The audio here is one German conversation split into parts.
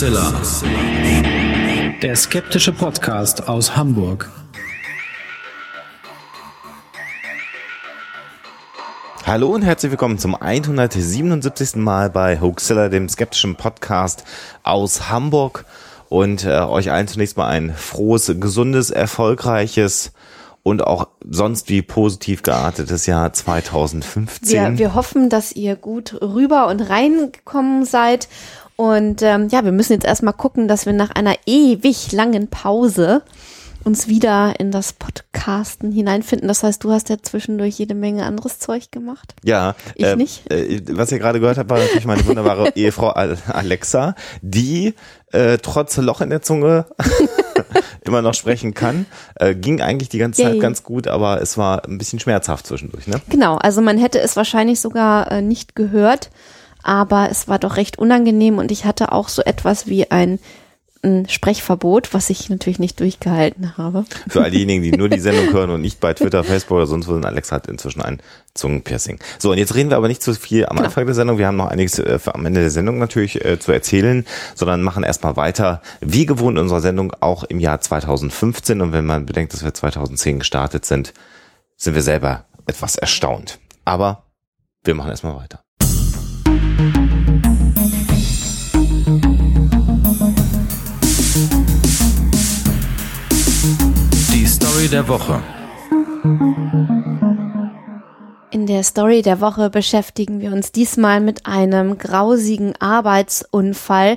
Huxilla. Der skeptische Podcast aus Hamburg. Hallo und herzlich willkommen zum 177. Mal bei Hoaxilla, dem skeptischen Podcast aus Hamburg. Und äh, euch allen zunächst mal ein frohes, gesundes, erfolgreiches und auch sonst wie positiv geartetes Jahr 2015. Wir, wir hoffen, dass ihr gut rüber und reingekommen seid. Und ähm, ja, wir müssen jetzt erstmal gucken, dass wir nach einer ewig langen Pause uns wieder in das Podcasten hineinfinden. Das heißt, du hast ja zwischendurch jede Menge anderes Zeug gemacht. Ja, ich äh, nicht. Äh, was ihr gerade gehört habt, war natürlich meine wunderbare Ehefrau Alexa, die äh, trotz Loch in der Zunge immer noch sprechen kann. Äh, ging eigentlich die ganze Zeit Yay. ganz gut, aber es war ein bisschen schmerzhaft zwischendurch. Ne? Genau, also man hätte es wahrscheinlich sogar äh, nicht gehört, aber es war doch recht unangenehm und ich hatte auch so etwas wie ein, ein Sprechverbot, was ich natürlich nicht durchgehalten habe. Für all diejenigen, die nur die Sendung hören und nicht bei Twitter, Facebook oder sonst wo sind, Alexa hat inzwischen ein Zungenpiercing. So, und jetzt reden wir aber nicht zu viel am Genau. Anfang der Sendung. Wir haben noch einiges äh, am Ende der Sendung natürlich äh, zu erzählen, sondern machen erstmal weiter, wie gewohnt in unserer Sendung, auch im Jahr 2015. Und wenn man bedenkt, dass wir 2010 gestartet sind, sind wir selber etwas erstaunt. Aber wir machen erstmal weiter. Story der Woche. In der Story der Woche beschäftigen wir uns diesmal mit einem grausigen Arbeitsunfall.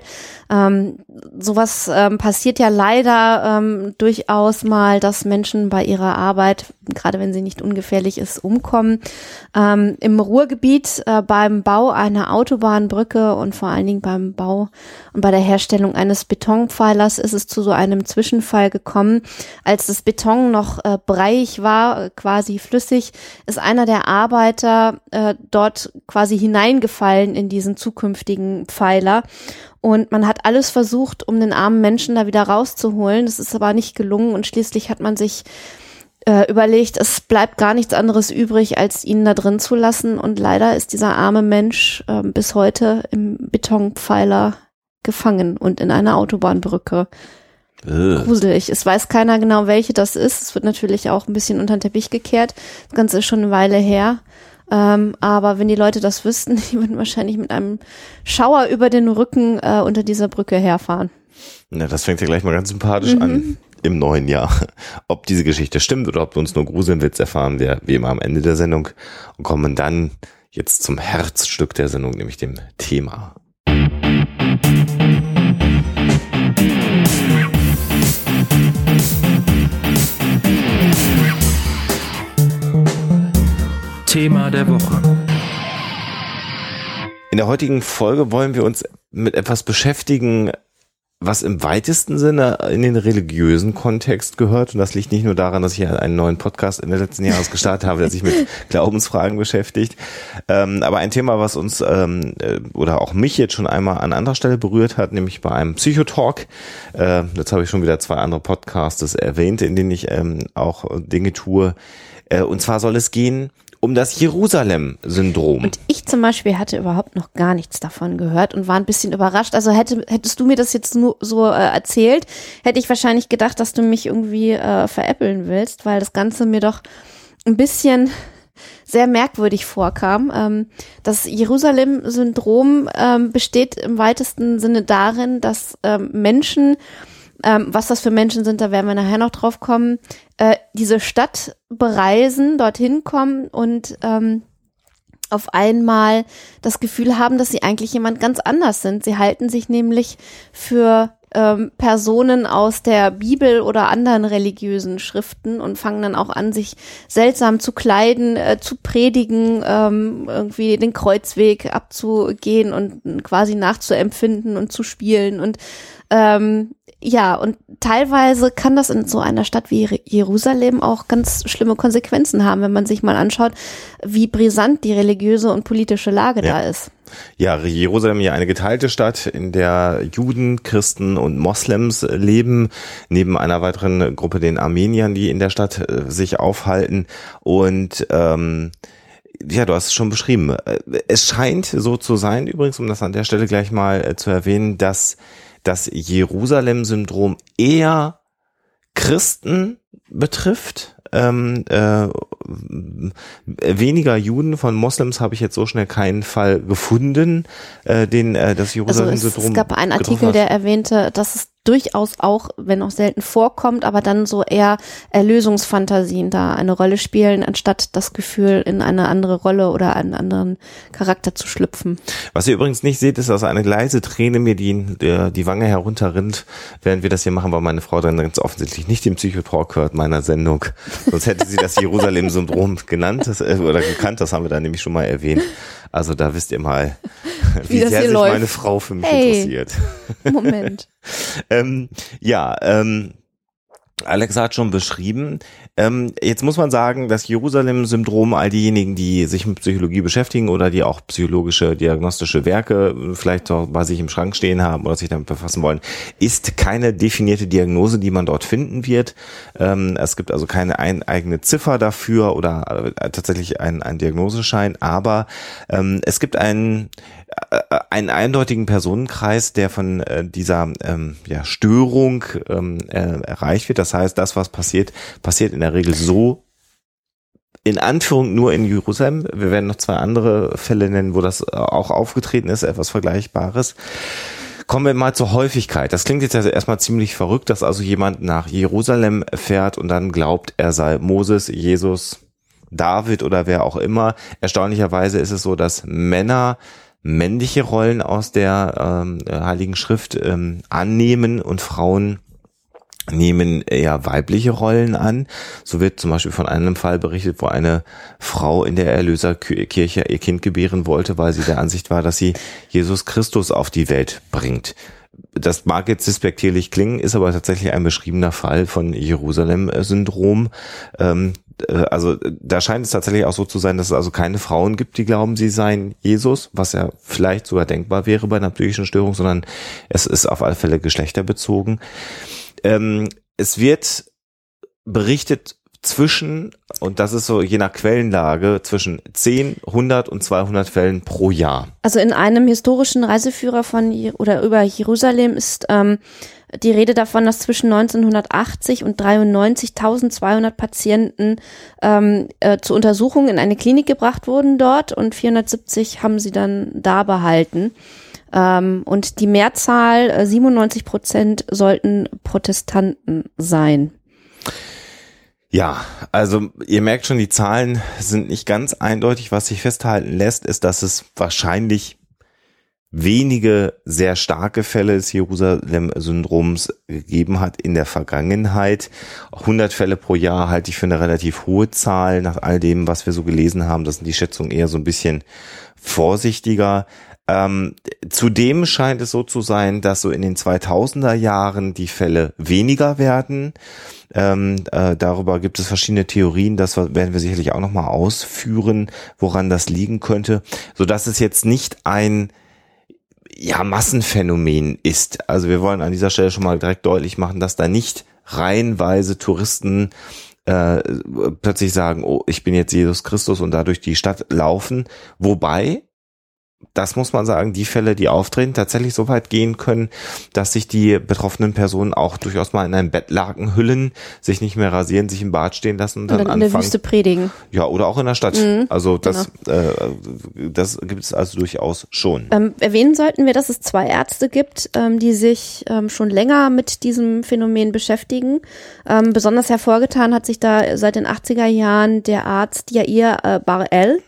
Ähm, sowas ähm, passiert ja leider ähm, durchaus mal, dass Menschen bei ihrer Arbeit, gerade wenn sie nicht ungefährlich ist, umkommen. Ähm, Im Ruhrgebiet äh, beim Bau einer Autobahnbrücke und vor allen Dingen beim Bau und bei der Herstellung eines Betonpfeilers ist es zu so einem Zwischenfall gekommen. Als das Beton noch äh, breiig war, quasi flüssig, ist einer der äh, dort quasi hineingefallen in diesen zukünftigen Pfeiler. Und man hat alles versucht, um den armen Menschen da wieder rauszuholen. Das ist aber nicht gelungen und schließlich hat man sich äh, überlegt, es bleibt gar nichts anderes übrig, als ihn da drin zu lassen. Und leider ist dieser arme Mensch äh, bis heute im Betonpfeiler gefangen und in einer Autobahnbrücke. Gruselig. Es weiß keiner genau, welche das ist. Es wird natürlich auch ein bisschen unter den Teppich gekehrt. Das Ganze ist schon eine Weile her. Ähm, aber wenn die Leute das wüssten, die würden wahrscheinlich mit einem Schauer über den Rücken äh, unter dieser Brücke herfahren. Na, das fängt ja gleich mal ganz sympathisch an im neuen Jahr. Ob diese Geschichte stimmt oder ob wir uns nur gruseln willst, erfahren wir wie immer am Ende der Sendung und kommen dann jetzt zum Herzstück der Sendung, nämlich dem Thema. Thema der Woche. In der heutigen Folge wollen wir uns mit etwas beschäftigen, was im weitesten Sinne in den religiösen Kontext gehört. Und das liegt nicht nur daran, dass ich einen neuen Podcast in den letzten Jahres gestartet habe, der sich mit Glaubensfragen beschäftigt. Ähm, aber ein Thema, was uns ähm, äh, oder auch mich jetzt schon einmal an anderer Stelle berührt hat, nämlich bei einem Psychotalk. Äh, jetzt habe ich schon wieder zwei andere Podcasts erwähnt, in denen ich ähm, auch Dinge tue. Äh, und zwar soll es gehen um das Jerusalem-Syndrom. Und ich zum Beispiel hatte überhaupt noch gar nichts davon gehört und war ein bisschen überrascht. Also hätte, hättest du mir das jetzt nur so äh, erzählt, hätte ich wahrscheinlich gedacht, dass du mich irgendwie äh, veräppeln willst, weil das Ganze mir doch ein bisschen sehr merkwürdig vorkam. Ähm, das Jerusalem-Syndrom ähm, besteht im weitesten Sinne darin, dass ähm, Menschen ähm, was das für Menschen sind, da werden wir nachher noch drauf kommen, äh, diese Stadt bereisen, dorthin kommen und ähm, auf einmal das Gefühl haben, dass sie eigentlich jemand ganz anders sind. Sie halten sich nämlich für ähm, Personen aus der Bibel oder anderen religiösen Schriften und fangen dann auch an, sich seltsam zu kleiden, äh, zu predigen, ähm, irgendwie den Kreuzweg abzugehen und quasi nachzuempfinden und zu spielen und ähm, ja, und teilweise kann das in so einer Stadt wie Jer- Jerusalem auch ganz schlimme Konsequenzen haben, wenn man sich mal anschaut, wie brisant die religiöse und politische Lage Ja. da ist. Ja, Jerusalem ja eine geteilte Stadt, in der Juden, Christen und Moslems leben, neben einer weiteren Gruppe den Armeniern, die in der Stadt äh, sich aufhalten. Und ähm, ja, du hast es schon beschrieben. Äh, Es scheint so zu sein, übrigens, um das an der Stelle gleich mal äh, zu erwähnen, dass das Jerusalem-Syndrom eher Christen betrifft. Ähm, äh, weniger Juden von Moslems habe ich jetzt so schnell keinen Fall gefunden, äh, den äh, das Also Jerusalem-Syndrom. es, es gab einen Artikel, der erwähnte, dass es durchaus auch, wenn auch selten vorkommt, aber dann so eher Erlösungsfantasien da eine Rolle spielen, anstatt das Gefühl, in eine andere Rolle oder einen anderen Charakter zu schlüpfen. Was ihr übrigens nicht seht, ist, dass eine leise Träne mir die, die, Wange herunterrinnt, während wir das hier machen, weil meine Frau dann ganz offensichtlich nicht den Psychotalk hört meiner Sendung. Sonst hätte sie das Jerusalem-Syndrom genannt das, äh, oder gekannt, das haben wir da nämlich schon mal erwähnt. Also da wisst ihr mal, wie, Wie das sehr sich läuft. meine Frau für mich Hey. interessiert. Moment. Ähm, ja, ähm, Alex hat schon beschrieben. Ähm, jetzt muss man sagen, das Jerusalem-Syndrom, all diejenigen, die sich mit Psychologie beschäftigen oder die auch psychologische, diagnostische Werke vielleicht auch bei sich im Schrank stehen haben oder sich damit befassen wollen, ist keine definierte Diagnose, die man dort finden wird. Ähm, es gibt also keine ein, eigene Ziffer dafür oder äh, tatsächlich einen, einen Diagnoseschein, aber ähm, es gibt einen äh, einen eindeutigen Personenkreis, der von äh, dieser ähm, ja, Störung ähm, äh, erreicht wird. Das heißt, das, was passiert, passiert in der Regel so in Anführung nur in Jerusalem. Wir werden noch zwei andere Fälle nennen, wo das äh, auch aufgetreten ist, etwas Vergleichbares. Kommen wir mal zur Häufigkeit. Das klingt jetzt also erstmal ziemlich verrückt, dass also jemand nach Jerusalem fährt und dann glaubt, er sei Moses, Jesus, David oder wer auch immer. Erstaunlicherweise ist es so, dass Männer männliche Rollen aus der ähm, Heiligen Schrift ähm, annehmen und Frauen nehmen eher weibliche Rollen an. So wird zum Beispiel von einem Fall berichtet, wo eine Frau in der Erlöserkirche ihr Kind gebären wollte, weil sie der Ansicht war, dass sie Jesus Christus auf die Welt bringt. Das mag jetzt despektierlich klingen, ist aber tatsächlich ein beschriebener Fall von Jerusalem-Syndrom. Ähm, äh, also da scheint es tatsächlich auch so zu sein, dass es also keine Frauen gibt, die glauben, sie seien Jesus, was ja vielleicht sogar denkbar wäre bei einer psychischen Störung, sondern es ist auf alle Fälle geschlechterbezogen. Ähm, es wird berichtet zwischen, und das ist so je nach Quellenlage, zwischen 10, 100 und 200 Fällen pro Jahr. Also in einem historischen Reiseführer von oder über Jerusalem ist ähm, die Rede davon, dass zwischen 1980 und 93 1200 Patienten ähm, äh, zur Untersuchung in eine Klinik gebracht wurden dort und 470 haben sie dann da behalten. Ähm, und die Mehrzahl, äh, 97 Prozent, sollten Protestanten sein. Ja, also ihr merkt schon, die Zahlen sind nicht ganz eindeutig. Was sich festhalten lässt, ist, dass es wahrscheinlich wenige sehr starke Fälle des Jerusalem-Syndroms gegeben hat in der Vergangenheit. 100 Fälle pro Jahr halte ich für eine relativ hohe Zahl nach all dem, was wir so gelesen haben. Das sind die Schätzungen eher so ein bisschen vorsichtiger. Ähm, zudem scheint es so zu sein, dass so in den 2000er Jahren die Fälle weniger werden. Ähm, äh, darüber gibt es verschiedene Theorien, das werden wir sicherlich auch nochmal ausführen, woran das liegen könnte, so dass es jetzt nicht ein ja, Massenphänomen ist. Also wir wollen an dieser Stelle schon mal direkt deutlich machen, dass da nicht reihenweise Touristen äh, plötzlich sagen, oh, ich bin jetzt Jesus Christus und da durch die Stadt laufen. Wobei, das muss man sagen, die Fälle, die auftreten, tatsächlich so weit gehen können, dass sich die betroffenen Personen auch durchaus mal in einen Bettlaken hüllen, sich nicht mehr rasieren, sich im Bad stehen lassen und, Und dann, dann in der. Wüste predigen. Ja, oder auch in der Stadt. Mhm, also das, äh, das gibt es also durchaus schon. Ähm, erwähnen sollten wir, dass es zwei Ärzte gibt, ähm, die sich ähm, schon länger mit diesem Phänomen beschäftigen. Ähm, besonders hervorgetan hat sich da seit den 80er Jahren der Arzt Yair äh, Bar-El.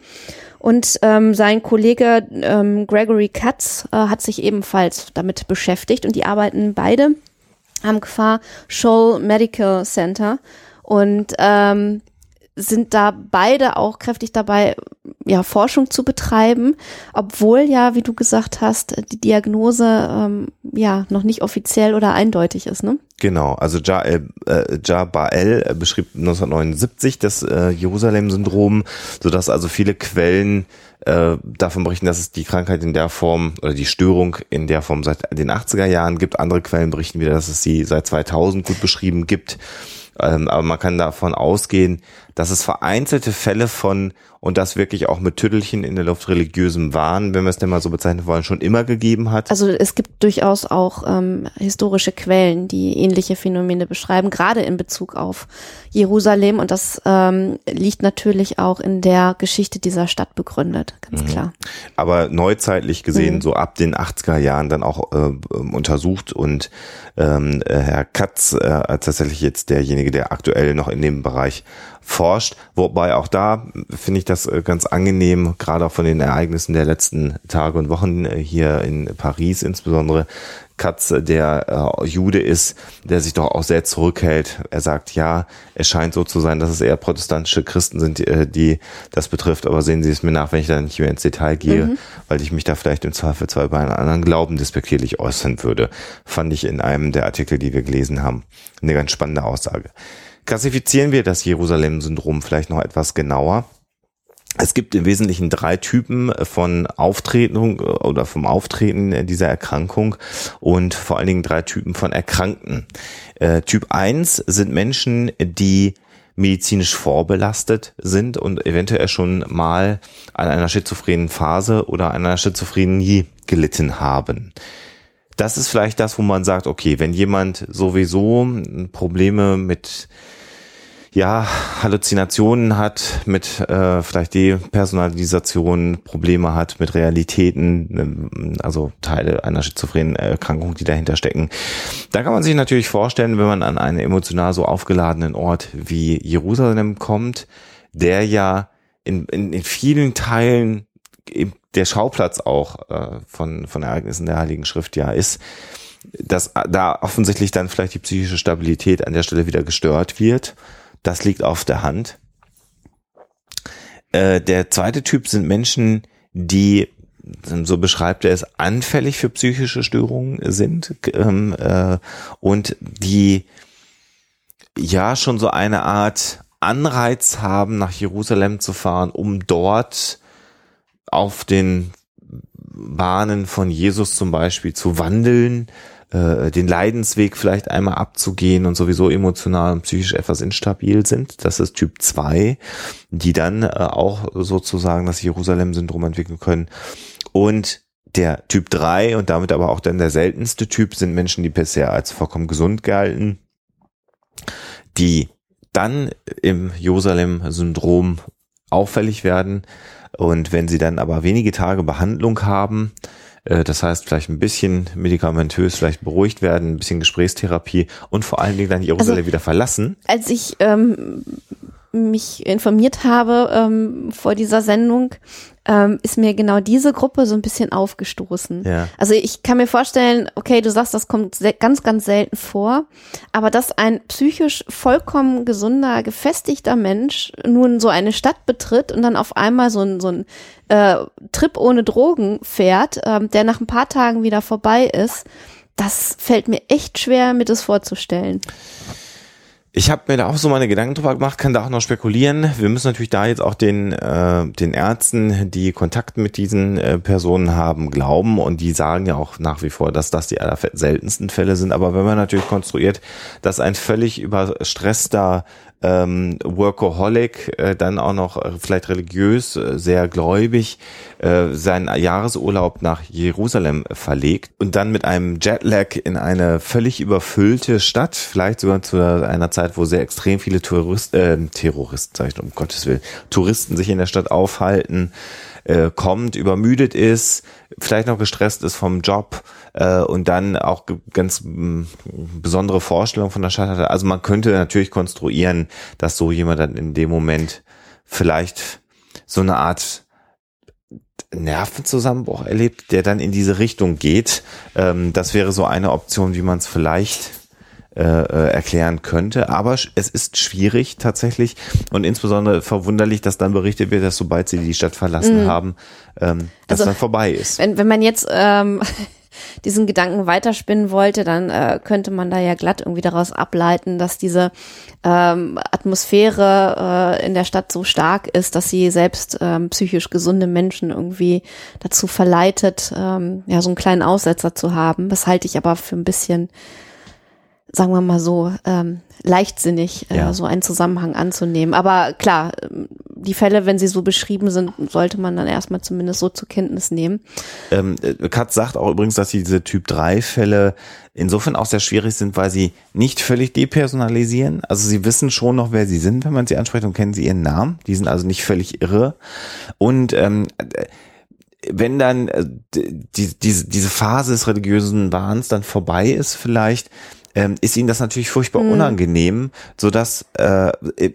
Und ähm, sein Kollege ähm, Gregory Katz äh, hat sich ebenfalls damit beschäftigt und die arbeiten beide am Gefahr Scholl Medical Center und ähm, sind da beide auch kräftig dabei, ja, Forschung zu betreiben, obwohl ja, wie du gesagt hast, die Diagnose ähm, ja noch nicht offiziell oder eindeutig ist, ne? Genau, also Ja, äh, ja Bael äh, beschrieb 1979 das äh, Jerusalem-Syndrom, sodass also viele Quellen äh, davon berichten, dass es die Krankheit in der Form oder die Störung in der Form seit den 80er Jahren gibt. Andere Quellen berichten wieder, dass es sie seit 2000 gut beschrieben gibt. Ähm, aber man kann davon ausgehen, dass es vereinzelte Fälle von, und das wirklich auch mit Tüttelchen in der Luft religiösem Wahn, wenn wir es denn mal so bezeichnen wollen, schon immer gegeben hat. Also es gibt durchaus auch ähm, historische Quellen, die ähnliche Phänomene beschreiben, gerade in Bezug auf Jerusalem. Und das ähm, liegt natürlich auch in der Geschichte dieser Stadt begründet, ganz Mhm. klar. aber neuzeitlich gesehen Mhm. so ab den 80er Jahren dann auch äh, ähm, untersucht und ähm, äh, Herr Katz äh, als tatsächlich jetzt derjenige, der aktuell noch in dem Bereich forscht, wobei auch da finde ich das äh, ganz angenehm, gerade auch von den Ereignissen der letzten Tage und Wochen äh, hier in Paris insbesondere, Katz, der äh, Jude ist, der sich doch auch sehr zurückhält. Er sagt, ja, es scheint so zu sein, dass es eher protestantische Christen sind, die, äh, die das betrifft, aber sehen Sie es mir nach, wenn ich da nicht mehr ins Detail gehe, weil ich mich da vielleicht im Zweifelsfall bei einem anderen Glauben despektierlich äußern würde. Fand ich in einem der Artikel, die wir gelesen haben, eine ganz spannende Aussage. Klassifizieren wir das Jerusalem-Syndrom vielleicht noch etwas genauer. Es gibt im Wesentlichen drei Typen von Auftreten oder vom Auftreten dieser Erkrankung und vor allen Dingen drei Typen von Erkrankten. Äh, typ 1 sind Menschen, die medizinisch vorbelastet sind und eventuell schon mal an einer schizophrenen Phase oder einer Schizophrenie gelitten haben. Das ist vielleicht das, wo man sagt, okay, wenn jemand sowieso Probleme mit ja, Halluzinationen hat, mit äh, vielleicht Depersonalisation, Probleme hat mit Realitäten, ähm, also Teile einer schizophrenen Erkrankung, die dahinter stecken. Da kann man sich natürlich vorstellen, wenn man an einen emotional so aufgeladenen Ort wie Jerusalem kommt, der ja in, in, in vielen Teilen der Schauplatz auch äh, von, von Ereignissen der Heiligen Schrift ja ist, dass da offensichtlich dann vielleicht die psychische Stabilität an der Stelle wieder gestört wird. Das liegt auf der Hand. Äh, der zweite Typ sind Menschen, die, so beschreibt er es, anfällig für psychische Störungen sind ähm, äh, und die ja schon so eine Art Anreiz haben, nach Jerusalem zu fahren, um dort auf den Bahnen von Jesus zum Beispiel zu wandeln, äh, den Leidensweg vielleicht einmal abzugehen und sowieso emotional und psychisch etwas instabil sind. Das ist Typ 2, die dann äh, auch sozusagen das Jerusalem-Syndrom entwickeln können. Und der Typ 3 und damit aber auch dann der seltenste Typ sind Menschen, die bisher als vollkommen gesund galten, die dann im Jerusalem-Syndrom auffällig werden und wenn sie dann aber wenige Tage Behandlung haben, das heißt vielleicht ein bisschen medikamentös vielleicht beruhigt werden, ein bisschen Gesprächstherapie und vor allen Dingen dann Jerusalem Also- wieder verlassen. Als ich ähm, mich informiert habe ähm, vor dieser Sendung, ähm, ist mir genau diese Gruppe so ein bisschen aufgestoßen. Ja. Also ich kann mir vorstellen, okay, du sagst, das kommt ganz, ganz selten vor, aber dass ein psychisch vollkommen gesunder, gefestigter Mensch nun so eine Stadt betritt und dann auf einmal so ein, so ein äh, Trip ohne Drogen fährt, ähm, der nach ein paar Tagen wieder vorbei ist, das fällt mir echt schwer, mir das vorzustellen. Ich habe mir da auch so meine Gedanken drüber gemacht, kann da auch noch spekulieren. Wir müssen natürlich da jetzt auch den, äh, den Ärzten, die Kontakt mit diesen äh, Personen haben, glauben und die sagen ja auch nach wie vor, dass das die aller seltensten Fälle sind. Aber wenn man natürlich konstruiert, dass ein völlig überstresster ähm, Workaholic, äh, dann auch noch äh, vielleicht religiös, äh, sehr gläubig, äh, seinen Jahresurlaub nach Jerusalem verlegt und dann mit einem Jetlag in eine völlig überfüllte Stadt, vielleicht sogar zu einer Zeit, wo sehr extrem viele Tourist, äh, Terroristen, sag ich, um Gottes Willen, Touristen sich in der Stadt aufhalten, äh, kommt, übermüdet ist, vielleicht noch gestresst ist vom Job äh, und dann auch ganz besondere Vorstellungen von der Stadt hatte. Also man könnte natürlich konstruieren, dass so jemand dann in dem Moment vielleicht so eine Art Nervenzusammenbruch erlebt, der dann in diese Richtung geht. Ähm, das wäre so eine Option, wie man es vielleicht äh, äh, erklären könnte. Aber es ist schwierig tatsächlich und insbesondere verwunderlich, dass dann berichtet wird, dass sobald sie die Stadt verlassen haben, ähm, das Also, dann vorbei ist. Wenn, wenn man jetzt ähm, diesen Gedanken weiterspinnen wollte, dann äh, könnte man da ja glatt irgendwie daraus ableiten, dass diese ähm, Atmosphäre äh, in der Stadt so stark ist, dass sie selbst ähm, psychisch gesunde Menschen irgendwie dazu verleitet, ähm, ja, so einen kleinen Aussetzer zu haben. Das halte ich aber für ein bisschen sagen wir mal so, ähm, leichtsinnig, äh, Ja. so einen Zusammenhang anzunehmen. Aber klar, die Fälle, wenn sie so beschrieben sind, sollte man dann erstmal zumindest so zur Kenntnis nehmen. Ähm, äh, Katz sagt auch übrigens, dass diese Typ 3 Fälle insofern auch sehr schwierig sind, weil sie nicht völlig depersonalisieren. Also sie wissen schon noch, wer sie sind, wenn man sie anspricht und kennen sie ihren Namen. Die sind also nicht völlig irre. Und ähm, äh, wenn dann äh, die, diese, diese Phase des religiösen Wahns dann vorbei ist vielleicht, ähm, ist ihnen das natürlich furchtbar unangenehm, so dass äh,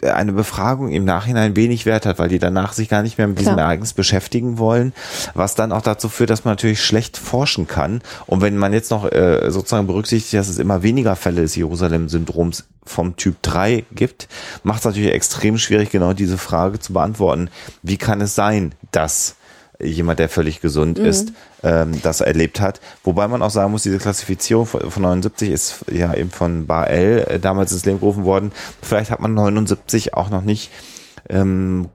eine Befragung im Nachhinein wenig Wert hat, weil die danach sich gar nicht mehr mit diesem. Ereignis beschäftigen wollen, was dann auch dazu führt, dass man natürlich schlecht forschen kann. Und wenn man jetzt noch äh, sozusagen berücksichtigt, dass es immer weniger Fälle des Jerusalem-Syndroms vom Typ 3 gibt, macht es natürlich extrem schwierig, genau diese Frage zu beantworten. Wie kann es sein, dass jemand, der völlig gesund ist, ähm, das erlebt hat. Wobei man auch sagen muss, diese Klassifizierung von, von 79 ist ja eben von Bael äh, damals ins Leben gerufen worden. Vielleicht hat man 79 auch noch nicht ähm,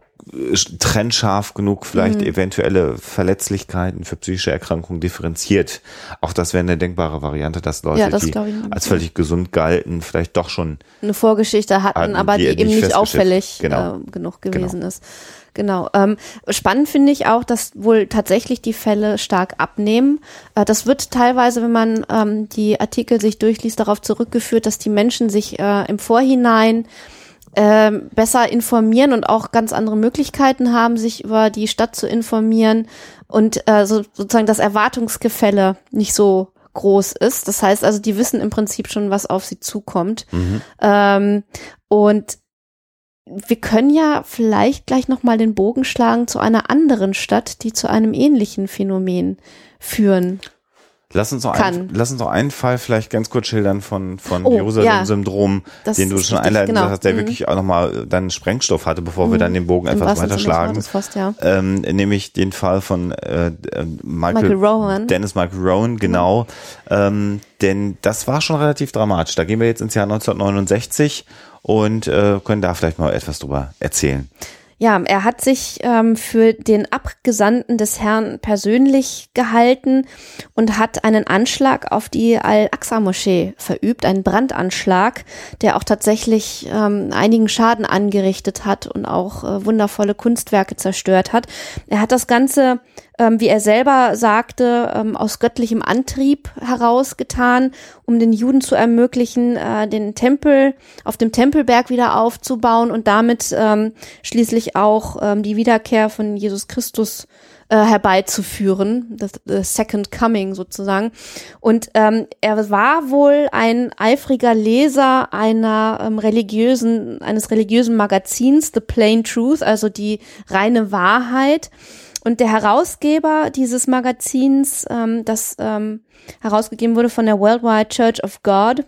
trennscharf genug vielleicht eventuelle Verletzlichkeiten für psychische Erkrankungen differenziert. Auch das wäre eine denkbare Variante, dass Leute, Ja, das die als völlig gesund galten, vielleicht doch schon Eine Vorgeschichte hatten, Hatten, aber die die, eben nicht auffällig Genau. äh, genug gewesen ist. Genau. Ähm, spannend finde ich auch, dass wohl tatsächlich die Fälle stark abnehmen. Äh, das wird teilweise, wenn man ähm, die Artikel sich durchliest, darauf zurückgeführt, dass die Menschen sich äh, im Vorhinein ähm, besser informieren und auch ganz andere Möglichkeiten haben, sich über die Stadt zu informieren und äh, so, sozusagen das Erwartungsgefälle nicht so groß ist. Das heißt also, die wissen im Prinzip schon, was auf sie zukommt. Ähm, und wir können ja vielleicht gleich nochmal den Bogen schlagen zu einer anderen Stadt, die zu einem ähnlichen Phänomen führen. Lass uns noch, ein, lass uns noch einen Fall vielleicht ganz kurz schildern von, von Oh, Jerusalem-Syndrom, Das den du schon einleitend genau. hast, der Mhm. wirklich auch nochmal dann Sprengstoff hatte, bevor wir dann den Bogen Im etwas. Wortes fast, ja. Ähm, nämlich den Fall von äh, äh, Michael, Michael Rowan. Dennis Michael Rowan, genau. Ähm, denn das war schon relativ dramatisch. Da gehen wir jetzt ins Jahr 1969 und äh, können da vielleicht mal etwas drüber erzählen. Ja, er hat sich ähm, für den Abgesandten des Herrn persönlich gehalten und hat einen Anschlag auf die Al-Aqsa-Moschee verübt, einen Brandanschlag, der auch tatsächlich ähm, einigen Schaden angerichtet hat und auch äh, wundervolle Kunstwerke zerstört hat. Er hat das Ganze, ähm, wie er selber sagte, ähm, aus göttlichem Antrieb herausgetan, um den Juden zu ermöglichen, äh, den Tempel auf dem Tempelberg wieder aufzubauen und damit ähm, schließlich auch ähm, die Wiederkehr von Jesus Christus äh, herbeizuführen, das, das Second Coming sozusagen. Und ähm, er war wohl ein eifriger Leser einer ähm, religiösen, eines religiösen Magazins, The Plain Truth, also die reine Wahrheit. Und der Herausgeber dieses Magazins, ähm, das ähm, herausgegeben wurde von der Worldwide Church of God,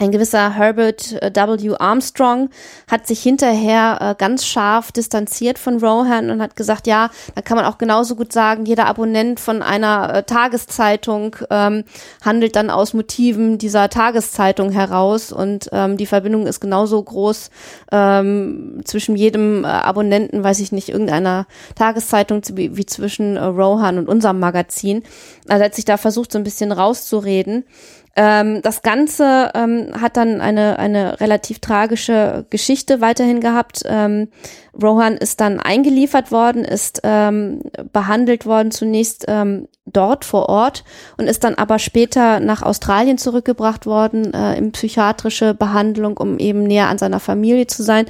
ein gewisser Herbert äh, W. Armstrong hat sich hinterher äh, ganz scharf distanziert von Rohan und hat gesagt, ja, da kann man auch genauso gut sagen, jeder Abonnent von einer äh, Tageszeitung ähm, handelt dann aus Motiven dieser Tageszeitung heraus und ähm, die Verbindung ist genauso groß ähm, zwischen jedem Abonnenten, weiß ich nicht, irgendeiner Tageszeitung wie, zwischen Rohan und unserem Magazin. Also hat sich da versucht, so ein bisschen rauszureden. Ähm, das Ganze ähm, hat dann eine, eine relativ tragische Geschichte weiterhin gehabt. Ähm, Rohan ist dann eingeliefert worden, ist ähm, behandelt worden zunächst ähm, dort vor Ort und ist dann aber später nach Australien zurückgebracht worden äh, in psychiatrische Behandlung, um eben näher an seiner Familie zu sein.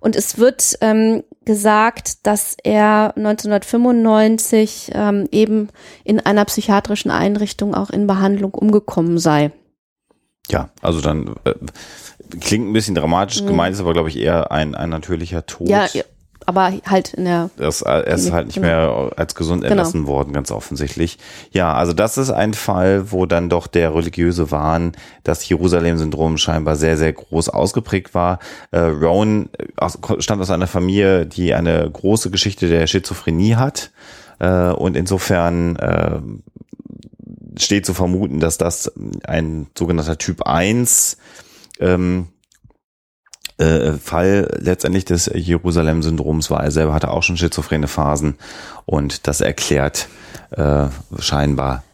Und es wird ähm, gesagt, dass er 1995 ähm, eben in einer psychiatrischen Einrichtung auch in Behandlung umgekommen sei. Ja, also dann äh, klingt ein bisschen dramatisch, gemeint ist aber, glaube ich, eher ein, ein natürlicher Tod. Mhm. Ja, aber halt in der Das, er ist halt nicht Genau. mehr als gesund entlassen worden, ganz offensichtlich. Ja, also das ist ein Fall, wo dann doch der religiöse Wahn, das Jerusalem-Syndrom scheinbar sehr, sehr groß ausgeprägt war. Äh, Rowan aus, stammt aus einer Familie, die eine große Geschichte der Schizophrenie hat. Äh, und insofern äh, steht zu vermuten, dass das ein sogenannter Typ 1 ähm, äh, Fall letztendlich des Jerusalem-Syndroms war. Er selber hatte auch schon schizophrene Phasen und das erklärt äh, scheinbar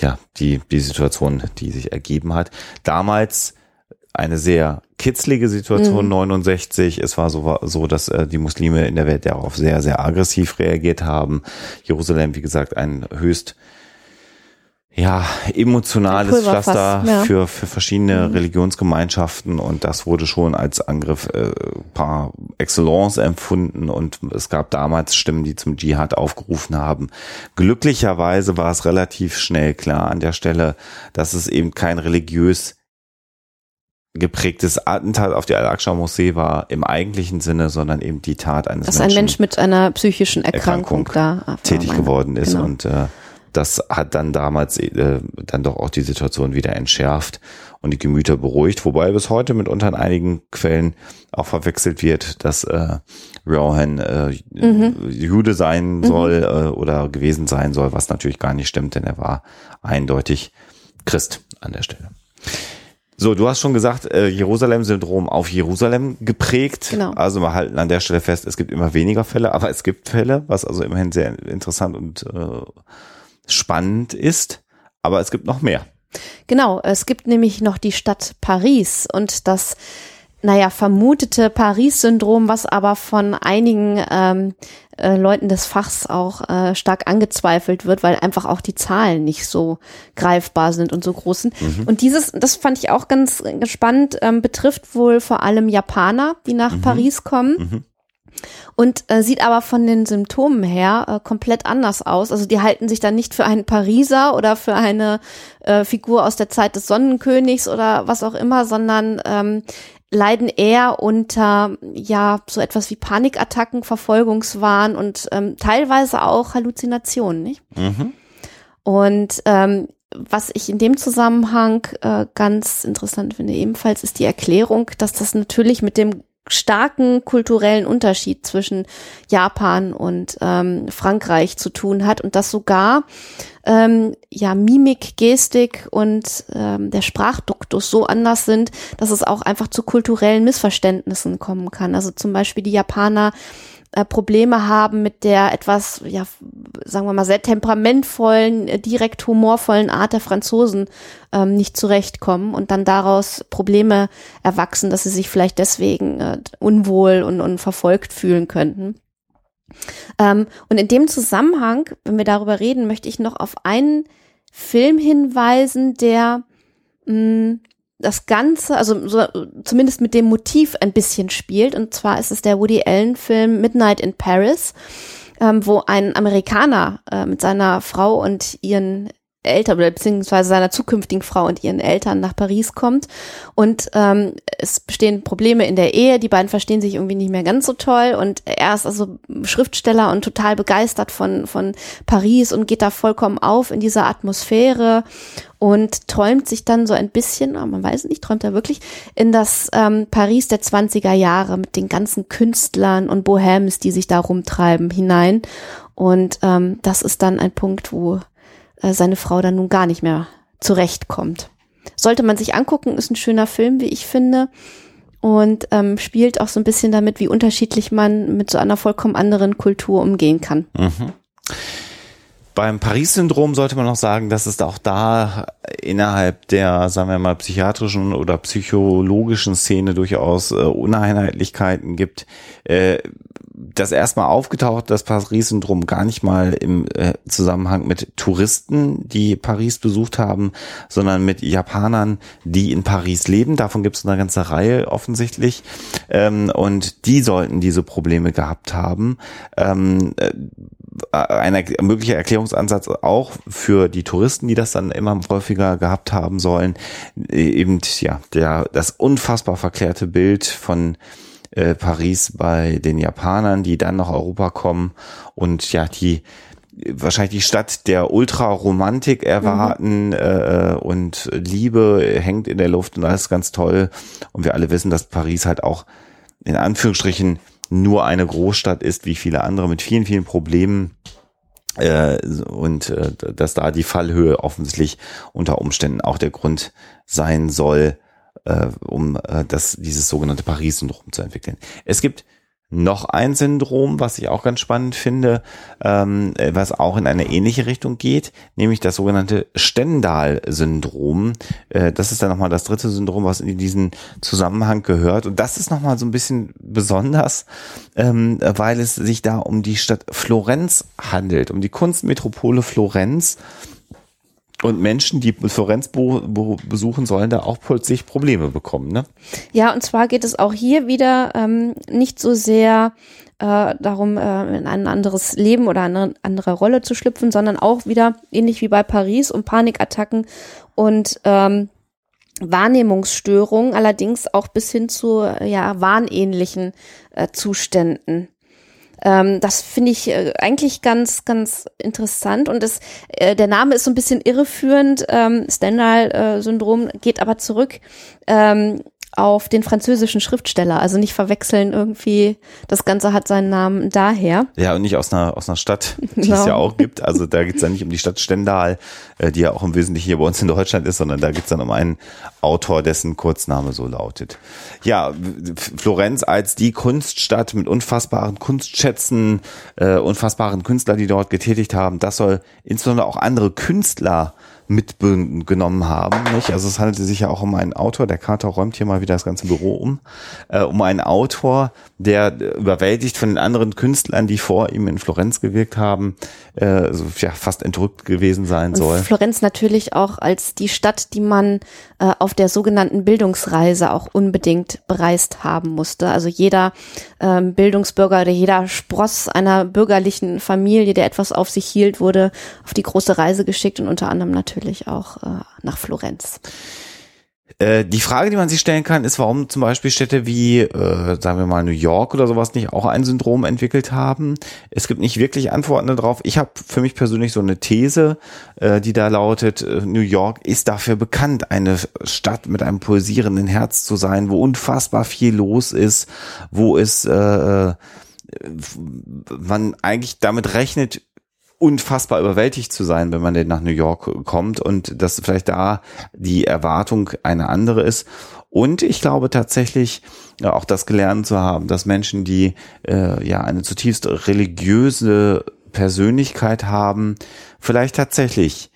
ja, die, die Situation, die sich ergeben hat. Damals eine sehr kitzlige Situation, Mhm. 69. Es war so, so dass äh, die Muslime in der Welt darauf sehr, sehr aggressiv reagiert haben. Jerusalem, wie gesagt, ein höchst ja, emotionales Ein Pflaster ja. für, für verschiedene Religionsgemeinschaften und das wurde schon als Angriff äh, par excellence empfunden und es gab damals Stimmen, die zum Dschihad aufgerufen haben. Glücklicherweise war es relativ schnell klar an der Stelle, dass es eben kein religiös geprägtes Attentat auf die Al-Aqsa-Moschee war im eigentlichen Sinne, sondern eben die Tat eines Dass ein Menschen Mensch mit einer psychischen Erkrankung, Erkrankung da tätig geworden ist genau. und äh, das hat dann damals äh, dann doch auch die Situation wieder entschärft und die Gemüter beruhigt, wobei bis heute mitunter in einigen Quellen auch verwechselt wird, dass äh, Rohan äh, Mhm. Jude sein soll äh, oder gewesen sein soll, was natürlich gar nicht stimmt, denn er war eindeutig Christ an der Stelle. So, du hast schon gesagt, äh, Jerusalem-Syndrom auf Jerusalem geprägt. Genau. Also wir halten an der Stelle fest, es gibt immer weniger Fälle, aber es gibt Fälle, was also immerhin sehr interessant und äh, spannend ist. Aber es gibt noch mehr. Genau, es gibt nämlich noch die Stadt Paris und das, naja, vermutete Paris-Syndrom, was aber von einigen ähm, äh, Leuten des Fachs auch äh, stark angezweifelt wird, weil einfach auch die Zahlen nicht so greifbar sind und so groß sind. Und dieses, das fand ich auch ganz, spannend, ähm, betrifft wohl vor allem Japaner, die nach Paris kommen. Und äh, sieht aber von den Symptomen her äh, komplett anders aus. Also die halten sich dann nicht für einen Pariser oder für eine äh, Figur aus der Zeit des Sonnenkönigs oder was auch immer, sondern ähm, leiden eher unter ja so etwas wie Panikattacken, Verfolgungswahn und ähm, teilweise auch Halluzinationen, nicht? Und ähm, was ich in dem Zusammenhang äh, ganz interessant finde ebenfalls, ist die Erklärung, dass das natürlich mit dem starken kulturellen Unterschied zwischen Japan und ähm, Frankreich zu tun hat und dass sogar ähm, ja Mimik, Gestik und ähm, der Sprachduktus so anders sind, dass es auch einfach zu kulturellen Missverständnissen kommen kann. Also zum Beispiel die Japaner äh, Probleme haben mit der etwas, ja, sagen wir mal, sehr temperamentvollen, äh, direkt humorvollen Art der Franzosen ähm, nicht zurechtkommen und dann daraus Probleme erwachsen, dass sie sich vielleicht deswegen äh, unwohl und, und verfolgt fühlen könnten. Ähm, und in dem Zusammenhang, wenn wir darüber reden, möchte ich noch auf einen Film hinweisen, der mh, das Ganze, also so, zumindest mit dem Motiv ein bisschen spielt. Und zwar ist es der Woody Allen-Film Midnight in Paris, ähm, wo ein Amerikaner äh, mit seiner Frau und ihren Eltern beziehungsweise seiner zukünftigen Frau und ihren Eltern nach Paris kommt. Und ähm, es bestehen Probleme in der Ehe, die beiden verstehen sich irgendwie nicht mehr ganz so toll. Und er ist also Schriftsteller und total begeistert von von Paris und geht da vollkommen auf in dieser Atmosphäre und träumt sich dann so ein bisschen, aber man weiß nicht, träumt er wirklich, in das ähm, Paris der 20er Jahre mit den ganzen Künstlern und Bohems, die sich da rumtreiben, hinein. Und ähm, das ist dann ein Punkt, wo äh, seine Frau dann nun gar nicht mehr zurechtkommt. Sollte man sich angucken, ist ein schöner Film, wie ich finde. Und ähm, spielt auch so ein bisschen damit, wie unterschiedlich man mit so einer vollkommen anderen Kultur umgehen kann. Beim Paris-Syndrom sollte man noch sagen, dass es auch da innerhalb der, sagen wir mal, psychiatrischen oder psychologischen Szene durchaus äh, Uneinheitlichkeiten gibt. Äh, das erstmal aufgetaucht, das Paris-Syndrom gar nicht mal im äh, Zusammenhang mit Touristen, die Paris besucht haben, sondern mit Japanern, die in Paris leben. Davon gibt es eine ganze Reihe offensichtlich. Ähm, und die sollten diese Probleme gehabt haben. Ähm, äh, ein er- möglicher Erklärungsansatz auch für die Touristen, die das dann immer häufiger gehabt haben sollen, äh, eben ja der das unfassbar verklärte Bild von äh, Paris bei den Japanern, die dann nach Europa kommen und ja die wahrscheinlich die Stadt der Ultraromantik erwarten äh, und Liebe hängt in der Luft und alles ganz toll. Und wir alle wissen, dass Paris halt auch in Anführungsstrichen nur eine Großstadt ist, wie viele andere, mit vielen, vielen Problemen. Äh, und äh, dass da die Fallhöhe offensichtlich unter Umständen auch der Grund sein soll, äh, um äh, das, dieses sogenannte Paris-Syndrom zu entwickeln. Es gibt noch ein Syndrom, was ich auch ganz spannend finde, ähm, was auch in eine ähnliche Richtung geht, nämlich das sogenannte Stendal-Syndrom. Äh, das ist dann nochmal das dritte Syndrom, was in diesen Zusammenhang gehört. Und das ist nochmal so ein bisschen besonders, ähm, weil es sich da um die Stadt Florenz handelt, um die Kunstmetropole Florenz. Und Menschen, die Florenz besuchen, sollen da auch plötzlich Probleme bekommen, ne? Ja, und zwar geht es auch hier wieder ähm, nicht so sehr äh, darum, äh, in ein anderes Leben oder eine andere Rolle zu schlüpfen, sondern auch wieder ähnlich wie bei Paris um Panikattacken und ähm, Wahrnehmungsstörungen, allerdings auch bis hin zu ja wahnähnlichen äh, Zuständen. Ähm, das finde ich äh, eigentlich ganz, ganz interessant und das, äh, der Name ist so ein bisschen irreführend. Ähm, Stendhal-Syndrom geht aber zurück ähm, auf den französischen Schriftsteller. Also nicht verwechseln irgendwie, das Ganze hat seinen Namen daher. Ja, und nicht aus einer, aus einer Stadt, die genau. es ja auch gibt. Also da geht es ja nicht um die Stadt Stendal, äh, die ja auch im Wesentlichen hier bei uns in Deutschland ist, sondern da geht es dann um einen Autor, dessen Kurzname so lautet. Ja, Florenz als die Kunststadt mit unfassbaren Kunstschätzen, äh, unfassbaren Künstler, die dort getätigt haben, das soll insbesondere auch andere Künstler mitgenommen haben. Nicht? Also es handelte sich ja auch um einen Autor, der Kater räumt hier mal wieder das ganze Büro um, äh, um einen Autor, der überwältigt von den anderen Künstlern, die vor ihm in Florenz gewirkt haben, äh, so, ja, fast entrückt gewesen sein Und soll. Florenz natürlich auch als die Stadt, die man äh, auf der sogenannten Bildungsreise auch unbedingt bereist haben musste. Also jeder ähm, Bildungsbürger oder jeder Spross einer bürgerlichen Familie, der etwas auf sich hielt, wurde auf die große Reise geschickt und unter anderem natürlich auch äh, nach Florenz. Äh, die Frage, die man sich stellen kann, ist, warum zum Beispiel Städte wie, äh, sagen wir mal, New York oder sowas nicht auch ein Syndrom entwickelt haben. Es gibt nicht wirklich Antworten darauf. Ich habe für mich persönlich so eine These, äh, die da lautet, äh, New York ist dafür bekannt, eine Stadt mit einem pulsierenden Herz zu sein, wo unfassbar viel los ist, wo es äh man eigentlich damit rechnet, unfassbar überwältigt zu sein, wenn man denn nach New York kommt und dass vielleicht da die Erwartung eine andere ist. Und ich glaube tatsächlich auch das gelernt zu haben, dass Menschen, die äh, ja eine zutiefst religiöse Persönlichkeit haben, vielleicht tatsächlich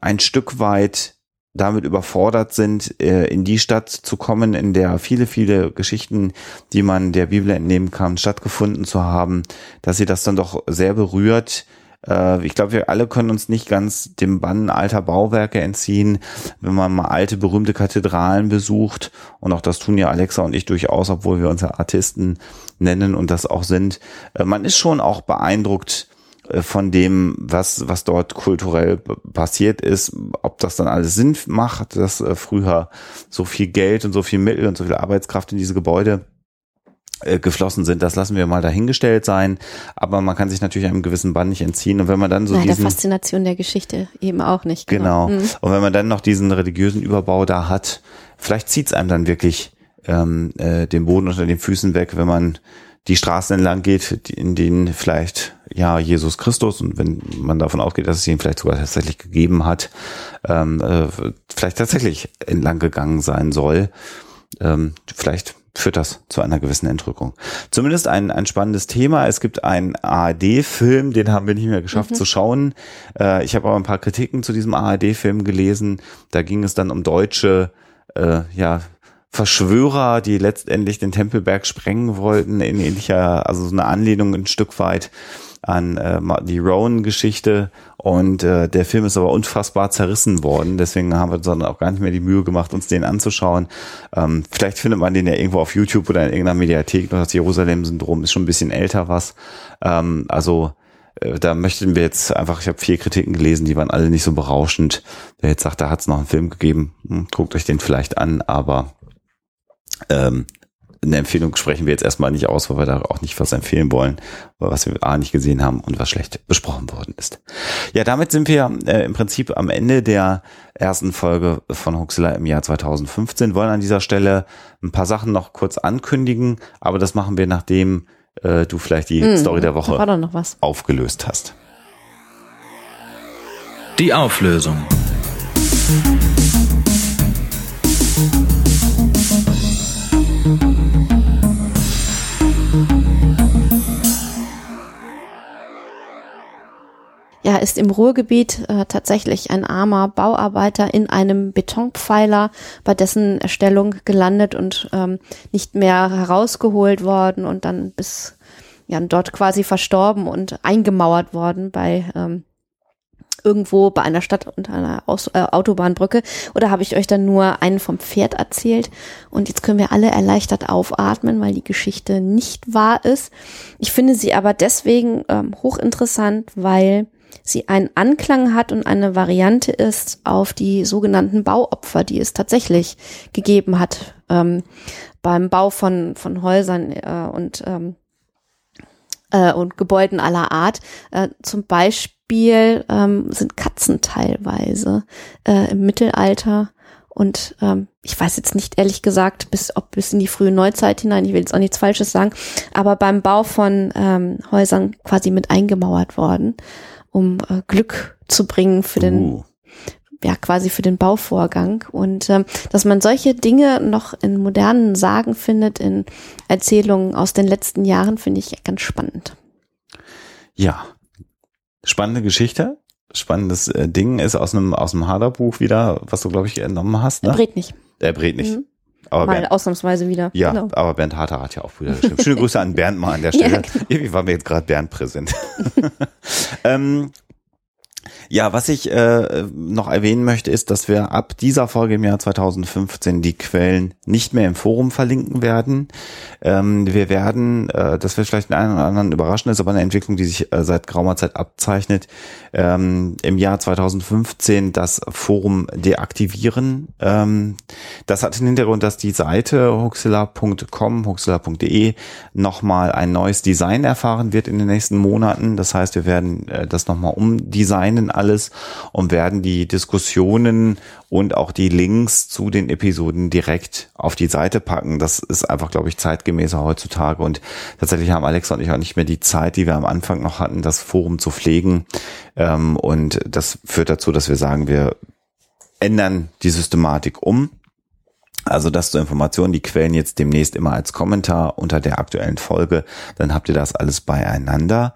ein Stück weit damit überfordert sind, äh, in die Stadt zu kommen, in der viele, viele Geschichten, die man der Bibel entnehmen kann, stattgefunden zu haben, dass sie das dann doch sehr berührt, äh, ich glaube, wir alle können uns nicht ganz dem Bann alter Bauwerke entziehen, wenn man mal alte, berühmte Kathedralen besucht. Und auch das tun ja Alexa und ich durchaus, obwohl wir uns ja Artisten nennen und das auch sind. Äh, man ist schon auch beeindruckt, äh, von dem, was, was dort kulturell passiert ist, ob das dann alles Sinn macht, dass früher so viel Geld und so viel Mittel und so viel Arbeitskraft in diese Gebäude geflossen sind, das lassen wir mal dahingestellt sein, aber man kann sich natürlich einem gewissen Bann nicht entziehen und wenn man dann so Nein, diesen der Faszination der Geschichte eben auch nicht. Genau. genau. Mhm. Und wenn man dann noch diesen religiösen Überbau da hat, vielleicht zieht's einem dann wirklich ähm, äh, den Boden unter den Füßen weg, wenn man die Straßen entlang geht, in denen vielleicht ja Jesus Christus und wenn man davon ausgeht, dass es ihn vielleicht sogar tatsächlich gegeben hat, ähm, äh, vielleicht tatsächlich entlang gegangen sein soll. Ähm, vielleicht führt das zu einer gewissen Entrückung. Zumindest ein, ein spannendes Thema. Es gibt einen ARD-Film, den haben wir nicht mehr geschafft mhm. zu schauen. Äh, ich habe aber ein paar Kritiken zu diesem ARD-Film gelesen. Da ging es dann um deutsche, äh, ja, Verschwörer, die letztendlich den Tempelberg sprengen wollten, in ähnlicher, also so eine Anlehnung ein Stück weit an äh, die Rowan-Geschichte und äh, der Film ist aber unfassbar zerrissen worden. Deswegen haben wir dann auch gar nicht mehr die Mühe gemacht, uns den anzuschauen. Ähm, vielleicht findet man den ja irgendwo auf YouTube oder in irgendeiner Mediathek. Das Jerusalem-Syndrom ist schon ein bisschen älter was. Ähm, also äh, da möchten wir jetzt einfach, ich habe vier Kritiken gelesen, die waren alle nicht so berauschend. Wer jetzt sagt, da hat es noch einen Film gegeben, hm, guckt euch den vielleicht an, aber ähm, eine Empfehlung sprechen wir jetzt erstmal nicht aus, weil wir da auch nicht was empfehlen wollen, was wir A nicht gesehen haben und was schlecht besprochen worden ist. Ja, damit sind wir äh, im Prinzip am Ende der ersten Folge von Huxilla im Jahr 2015. Wollen an dieser Stelle ein paar Sachen noch kurz ankündigen, aber das machen wir, nachdem äh, du vielleicht die hm, Story der Woche aufgelöst hast. Die Auflösung. Ja, ist im Ruhrgebiet äh, tatsächlich ein armer Bauarbeiter in einem Betonpfeiler bei dessen Erstellung gelandet und ähm, nicht mehr herausgeholt worden und dann bis ja dort quasi verstorben und eingemauert worden bei ähm, irgendwo bei einer Stadt unter einer Aus äh, Autobahnbrücke oder habe ich euch dann nur einen vom Pferd erzählt und jetzt können wir alle erleichtert aufatmen, weil die Geschichte nicht wahr ist. Ich finde sie aber deswegen ähm, hochinteressant, weil sie einen Anklang hat und eine Variante ist auf die sogenannten Bauopfer, die es tatsächlich gegeben hat ähm, beim Bau von, von Häusern äh, und ähm, äh, und Gebäuden aller Art. Äh, zum Beispiel ähm, sind Katzen teilweise äh, im Mittelalter und ähm, ich weiß jetzt nicht ehrlich gesagt, bis ob bis in die frühe Neuzeit hinein, ich will jetzt auch nichts Falsches sagen, aber beim Bau von ähm, Häusern quasi mit eingemauert worden, um äh, Glück zu bringen für den Uh. ja quasi für den Bauvorgang und ähm, dass man solche Dinge noch in modernen Sagen findet, in Erzählungen aus den letzten Jahren, finde ich ganz spannend. Ja, spannende Geschichte. Spannendes äh, Ding ist aus einem aus einem Haderbuch wieder, was du glaube ich entnommen hast, Er ne? brät nicht. Er brät nicht. Mhm. Aber Mal Bernd, ausnahmsweise wieder. ja, Genau. aber Bernd Harter hat ja auch wieder geschrieben. Schöne Grüße an Bernd mal an der Ja, Stelle. genau. Irgendwie war mir jetzt gerade Bernd präsent. ähm, ja, was ich äh, noch erwähnen möchte, ist, dass wir ab dieser Folge im Jahr 2015 die Quellen nicht mehr im Forum verlinken werden. Ähm, wir werden, äh, das wird vielleicht den einen oder anderen überraschen, ist aber eine Entwicklung, die sich äh, seit geraumer Zeit abzeichnet, ähm, im Jahr 2015 das Forum deaktivieren. Ähm, das hat den Hintergrund, dass die Seite huxilla.com, huxilla.de nochmal ein neues Design erfahren wird in den nächsten Monaten. Das heißt, wir werden äh, das nochmal umdesignen alles und werden die Diskussionen und auch die Links zu den Episoden direkt auf die Seite packen. Das ist einfach, glaube ich, zeitgemäßer heutzutage. Und tatsächlich haben Alexa und ich auch nicht mehr die Zeit, die wir am Anfang noch hatten, das Forum zu pflegen. Ähm, und das führt dazu, dass wir sagen, wir ändern die Systematik um. Also das zur Information, die Quellen jetzt demnächst immer als Kommentar unter der aktuellen Folge, dann habt ihr das alles beieinander.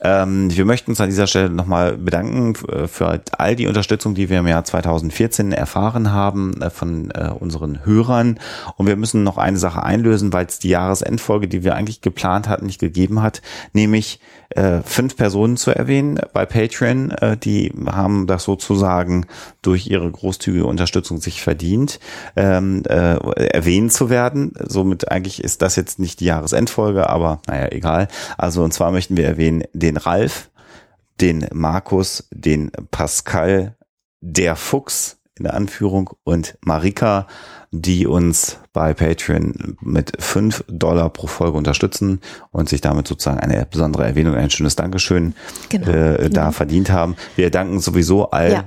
Ähm, wir möchten uns an dieser Stelle nochmal bedanken äh, für all die Unterstützung, die wir im Jahr 2014 erfahren haben äh, von äh, unseren Hörern. Und wir müssen noch eine Sache einlösen, weil es die Jahresendfolge, die wir eigentlich geplant hatten, nicht gegeben hat, nämlich äh, fünf Personen zu erwähnen bei Patreon. Äh, die haben das sozusagen durch ihre großzügige Unterstützung sich verdient, ähm, äh, erwähnt zu werden. Somit eigentlich ist das jetzt nicht die Jahresendfolge, aber naja, egal. Also und zwar möchten wir erwähnen den Ralf, den Markus, den Pascal, der Fuchs in der Anführung und Marika, die uns bei Patreon mit fünf Dollar pro Folge unterstützen und sich damit sozusagen eine besondere Erwähnung, ein schönes Dankeschön Genau. äh, da Ja. verdient haben. Wir danken sowieso all, Ja.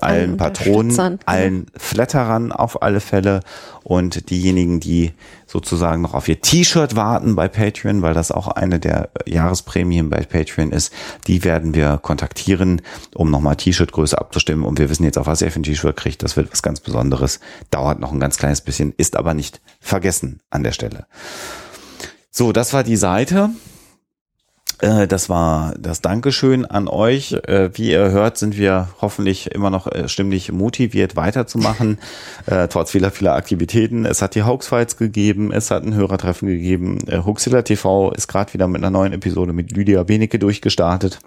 allen Patronen, genau. allen Flatterern auf alle Fälle und diejenigen, die sozusagen noch auf ihr T-Shirt warten bei Patreon, weil das auch eine der Jahresprämien bei Patreon ist, die werden wir kontaktieren, um nochmal T-Shirt-Größe abzustimmen und wir wissen jetzt auch, was ihr für ein T-Shirt kriegt. Das wird was ganz Besonderes. Dauert noch ein ganz kleines bisschen, ist aber nicht vergessen an der Stelle. So, das war die Seite. Äh, Das war das Dankeschön an euch. Äh, Wie ihr hört, sind wir hoffentlich immer noch äh, stimmlich motiviert weiterzumachen, trotz vieler, vieler Aktivitäten. Es hat die Hoaxfights gegeben, es hat ein Hörertreffen gegeben. Huxilla TV ist gerade wieder mit einer neuen Episode mit Lydia Benecke durchgestartet.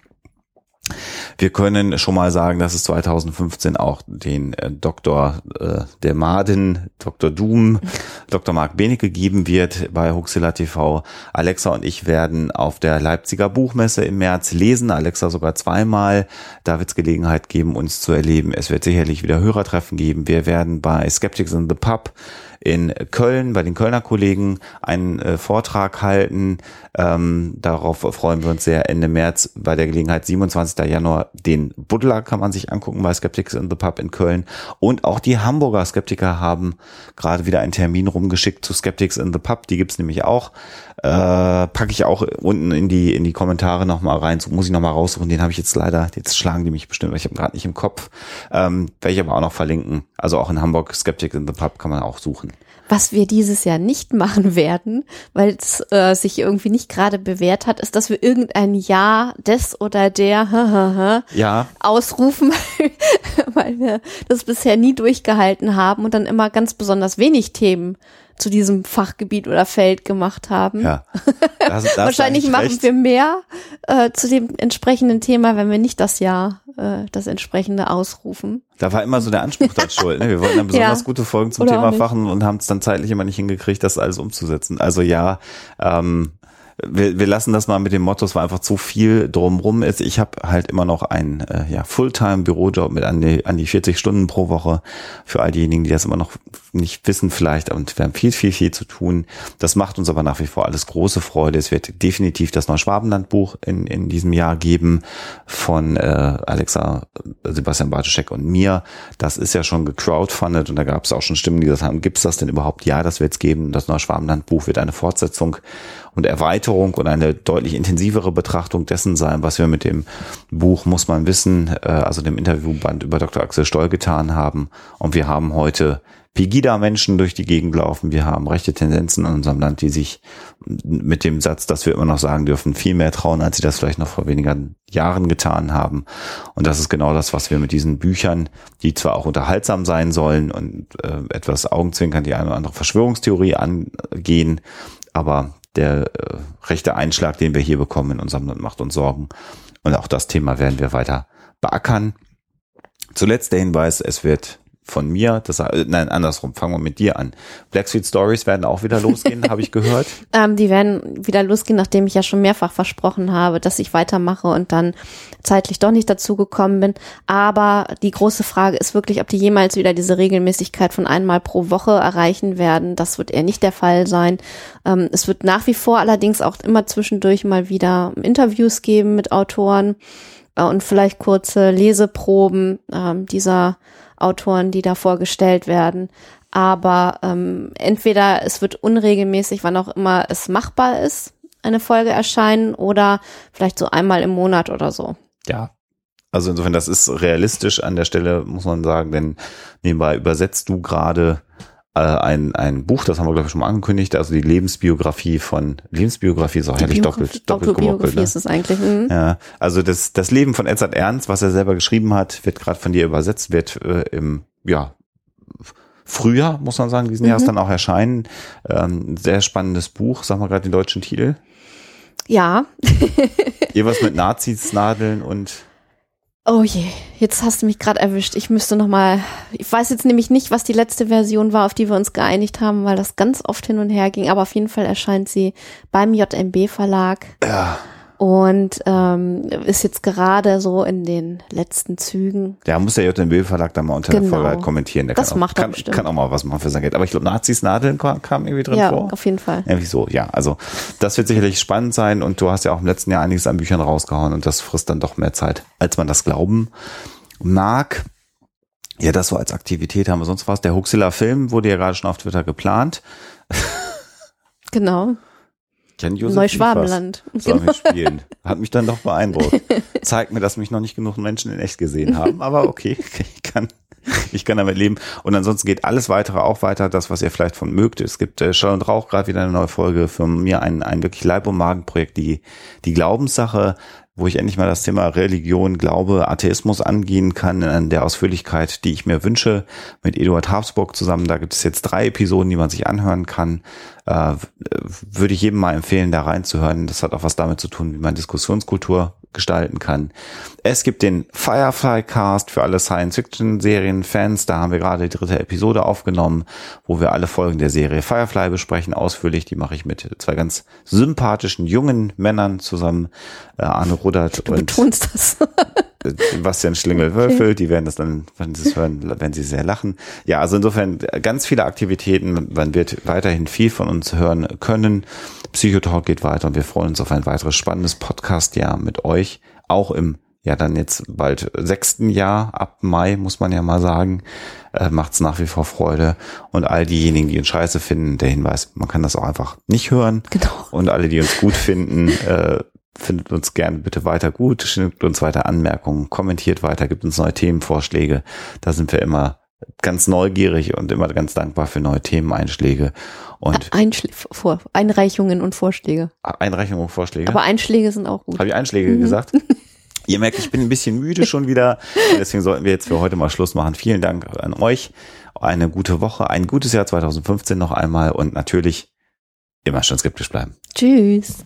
Wir können schon mal sagen, dass es 2015 auch den äh, Doktor äh, der Maden, Dr. Doom, Dr. Marc Benecke geben wird bei Huxilla TV. Alexa und ich werden auf der Leipziger Buchmesse im März lesen. Alexa sogar zweimal. Da wird es Gelegenheit geben, uns zu erleben. Es wird sicherlich wieder Hörertreffen geben. Wir werden bei Skeptics in the Pub in Köln bei den Kölner Kollegen einen äh, Vortrag halten. Ähm, darauf freuen wir uns sehr Ende März bei der Gelegenheit 27. Januar. Den Buddler kann man sich angucken bei Skeptics in the Pub in Köln. Und auch die Hamburger Skeptiker haben gerade wieder einen Termin rumgeschickt zu Skeptics in the Pub. Die gibt's nämlich auch. Äh, packe ich auch unten in die in die Kommentare noch mal rein. So muss ich noch mal raussuchen. Den habe ich jetzt leider. Jetzt schlagen die mich bestimmt, weil ich habe gerade nicht im Kopf. Ähm, werde ich aber auch noch verlinken. Also auch in Hamburg Skeptics in the Pub kann man auch suchen. Was wir dieses Jahr nicht machen werden, weil es äh, sich irgendwie nicht gerade bewährt hat, ist, dass wir irgendein Jahr des oder der Ja, ausrufen, weil wir das bisher nie durchgehalten haben und dann immer ganz besonders wenig Themen zu diesem Fachgebiet oder Feld gemacht haben. ja. Da hast- da hast du Wahrscheinlich machen recht. wir mehr äh, zu dem entsprechenden Thema, wenn wir nicht das Jahr äh, das entsprechende ausrufen. Da war immer so der Anspruch dran schuld. Ne? Wir wollten dann besonders Ja. gute Folgen zum Oder Thema machen und haben es dann zeitlich immer nicht hingekriegt, das alles umzusetzen. Also ja, ähm, wir, wir lassen das mal mit dem Motto, es war einfach zu viel drumrum ist. Ich habe halt immer noch einen äh, ja, Fulltime-Bürojob mit an die, an die 40 Stunden pro Woche. Für all diejenigen, die das immer noch nicht wissen vielleicht, und wir haben viel, viel, viel zu tun. Das macht uns aber nach wie vor alles große Freude. Es wird definitiv das neue Schwabenland-Buch in, in diesem Jahr geben von äh, Alexa, Sebastian Bartoschek und mir. Das ist ja schon gecrowdfundet und da gab es auch schon Stimmen, die gesagt haben, gibt's das denn überhaupt? Ja, das wird's geben. Das neue Schwabenland-Buch wird eine Fortsetzung und Erweiterung und eine deutlich intensivere Betrachtung dessen sein, was wir mit dem Buch, muss man wissen, äh, also dem Interviewband über Dr. Axel Stoll getan haben. Und wir haben heute Pegida-Menschen durch die Gegend laufen. Wir haben rechte Tendenzen in unserem Land, die sich mit dem Satz, dass wir immer noch sagen dürfen, viel mehr trauen, als sie das vielleicht noch vor wenigen Jahren getan haben. Und das ist genau das, was wir mit diesen Büchern, die zwar auch unterhaltsam sein sollen und äh, etwas augenzwinkern die eine oder andere Verschwörungstheorie angehen, aber der äh, rechte Einschlag, den wir hier bekommen in unserem Land, macht uns Sorgen. Und auch das Thema werden wir weiter beackern. Zuletzt der Hinweis, es wird von mir, das, äh, nein, andersrum, fangen wir mit dir an. Black Street Stories werden auch wieder losgehen, habe ich gehört. Ähm, die werden wieder losgehen, nachdem ich ja schon mehrfach versprochen habe, dass ich weitermache und dann zeitlich doch nicht dazu gekommen bin. Aber die große Frage ist wirklich, ob die jemals wieder diese Regelmäßigkeit von einmal pro Woche erreichen werden. Das wird eher nicht der Fall sein. Ähm, es wird nach wie vor allerdings auch immer zwischendurch mal wieder Interviews geben mit Autoren äh, und vielleicht kurze Leseproben ähm, dieser Autoren, die da vorgestellt werden. Aber ähm, entweder es wird unregelmäßig, wann auch immer es machbar ist, eine Folge erscheinen oder vielleicht so einmal im Monat oder so. Ja. Also insofern, das ist realistisch an der Stelle, muss man sagen, denn nebenbei übersetzt du gerade äh, ein, ein Buch, das haben wir, glaube ich, schon mal angekündigt, also die Lebensbiografie von, Lebensbiografie ist auch herrlich doppelt, doppelt gemoppelt. Ne? ist es eigentlich. Mhm. Ja, also das, das Leben von Edzard Ernst, was er selber geschrieben hat, wird gerade von dir übersetzt, wird äh, im, ja, Frühjahr, muss man sagen, diesen Jahres dann auch erscheinen. Ähm, sehr spannendes Buch, sag mal gerade den deutschen Titel. Ja. Irgendwas mit Nazis, Nadeln und Oh je, jetzt hast du mich gerade erwischt. Ich müsste noch mal. Ich weiß jetzt nämlich nicht, was die letzte Version war, auf die wir uns geeinigt haben, weil das ganz oft hin und her ging. Aber auf jeden Fall erscheint sie beim JMB Verlag ja, und ähm, ist jetzt gerade so in den letzten Zügen. der muss der JMB Verlag dann mal unter der Genau. Folge halt kommentieren. Der Das kann auch, macht er kann, bestimmt. kann auch mal was machen für sein Geld. Aber ich glaube, Nazis, Nadeln kam, kam irgendwie drin Ja, vor. auf jeden Fall. Irgendwie so, ja. Also das wird sicherlich spannend sein und du hast ja auch im letzten Jahr einiges an Büchern rausgehauen und das frisst dann doch mehr Zeit, als man das glauben mag. Ja, das so als Aktivität haben wir sonst was. Der Huxilla-Film wurde ja gerade schon auf Twitter geplant. Genau. Jan Josef Neuschwabenland. Liefers mich spielen. Hat mich dann doch beeindruckt. Zeigt mir, dass mich noch nicht genug Menschen in echt gesehen haben. Aber okay, ich kann, ich kann damit leben. Und ansonsten geht alles weitere auch weiter, das, was ihr vielleicht von mögt. Es gibt äh, Schall und Rauch gerade wieder eine neue Folge. Für mir ein, ein wirklich Leib- und Magenprojekt, die, die Glaubenssache, wo ich endlich mal das Thema Religion, Glaube, Atheismus angehen kann in der Ausführlichkeit, die ich mir wünsche, mit Eduard Habsburg zusammen. Da gibt es jetzt drei Episoden, die man sich anhören kann. Äh, würde ich jedem mal empfehlen, da reinzuhören. Das hat auch was damit zu tun, wie man Diskussionskultur gestalten kann. Es gibt den Firefly Cast für alle Science-Fiction-Serien-Fans. Da haben wir gerade die dritte Episode aufgenommen, wo wir alle Folgen der Serie Firefly besprechen, ausführlich. Die mache ich mit zwei ganz sympathischen jungen Männern zusammen, äh, Arne Rudert Du und betonst das. äh, Sebastian Schlingel-Wölfel, die werden das dann, wenn sie es hören, werden sie sehr lachen. Ja, also insofern ganz viele Aktivitäten. Man wird weiterhin viel von uns hören können. Psychotalk geht weiter und wir freuen uns auf ein weiteres spannendes Podcast-Jahr mit euch. Auch im, ja dann jetzt bald sechsten Jahr, ab Mai muss man ja mal sagen, äh, macht's nach wie vor Freude. Und all diejenigen, die uns scheiße finden, der Hinweis, man kann das auch einfach nicht hören. Genau. Und alle, die uns gut finden, äh, findet uns gerne bitte weiter gut, schickt uns weiter Anmerkungen, kommentiert weiter, gibt uns neue Themenvorschläge. Da sind wir immer ganz neugierig und immer ganz dankbar für neue Themeneinschläge und Einschl vor Einreichungen und Vorschläge. Einreichungen und Vorschläge. Aber Einschläge sind auch gut. Habe ich Einschläge gesagt? Ihr merkt, ich bin ein bisschen müde schon wieder. Deswegen sollten wir jetzt für heute mal Schluss machen. Vielen Dank an euch. Eine gute Woche, ein gutes Jahr 2015 noch einmal und natürlich immer schon skeptisch bleiben. Tschüss.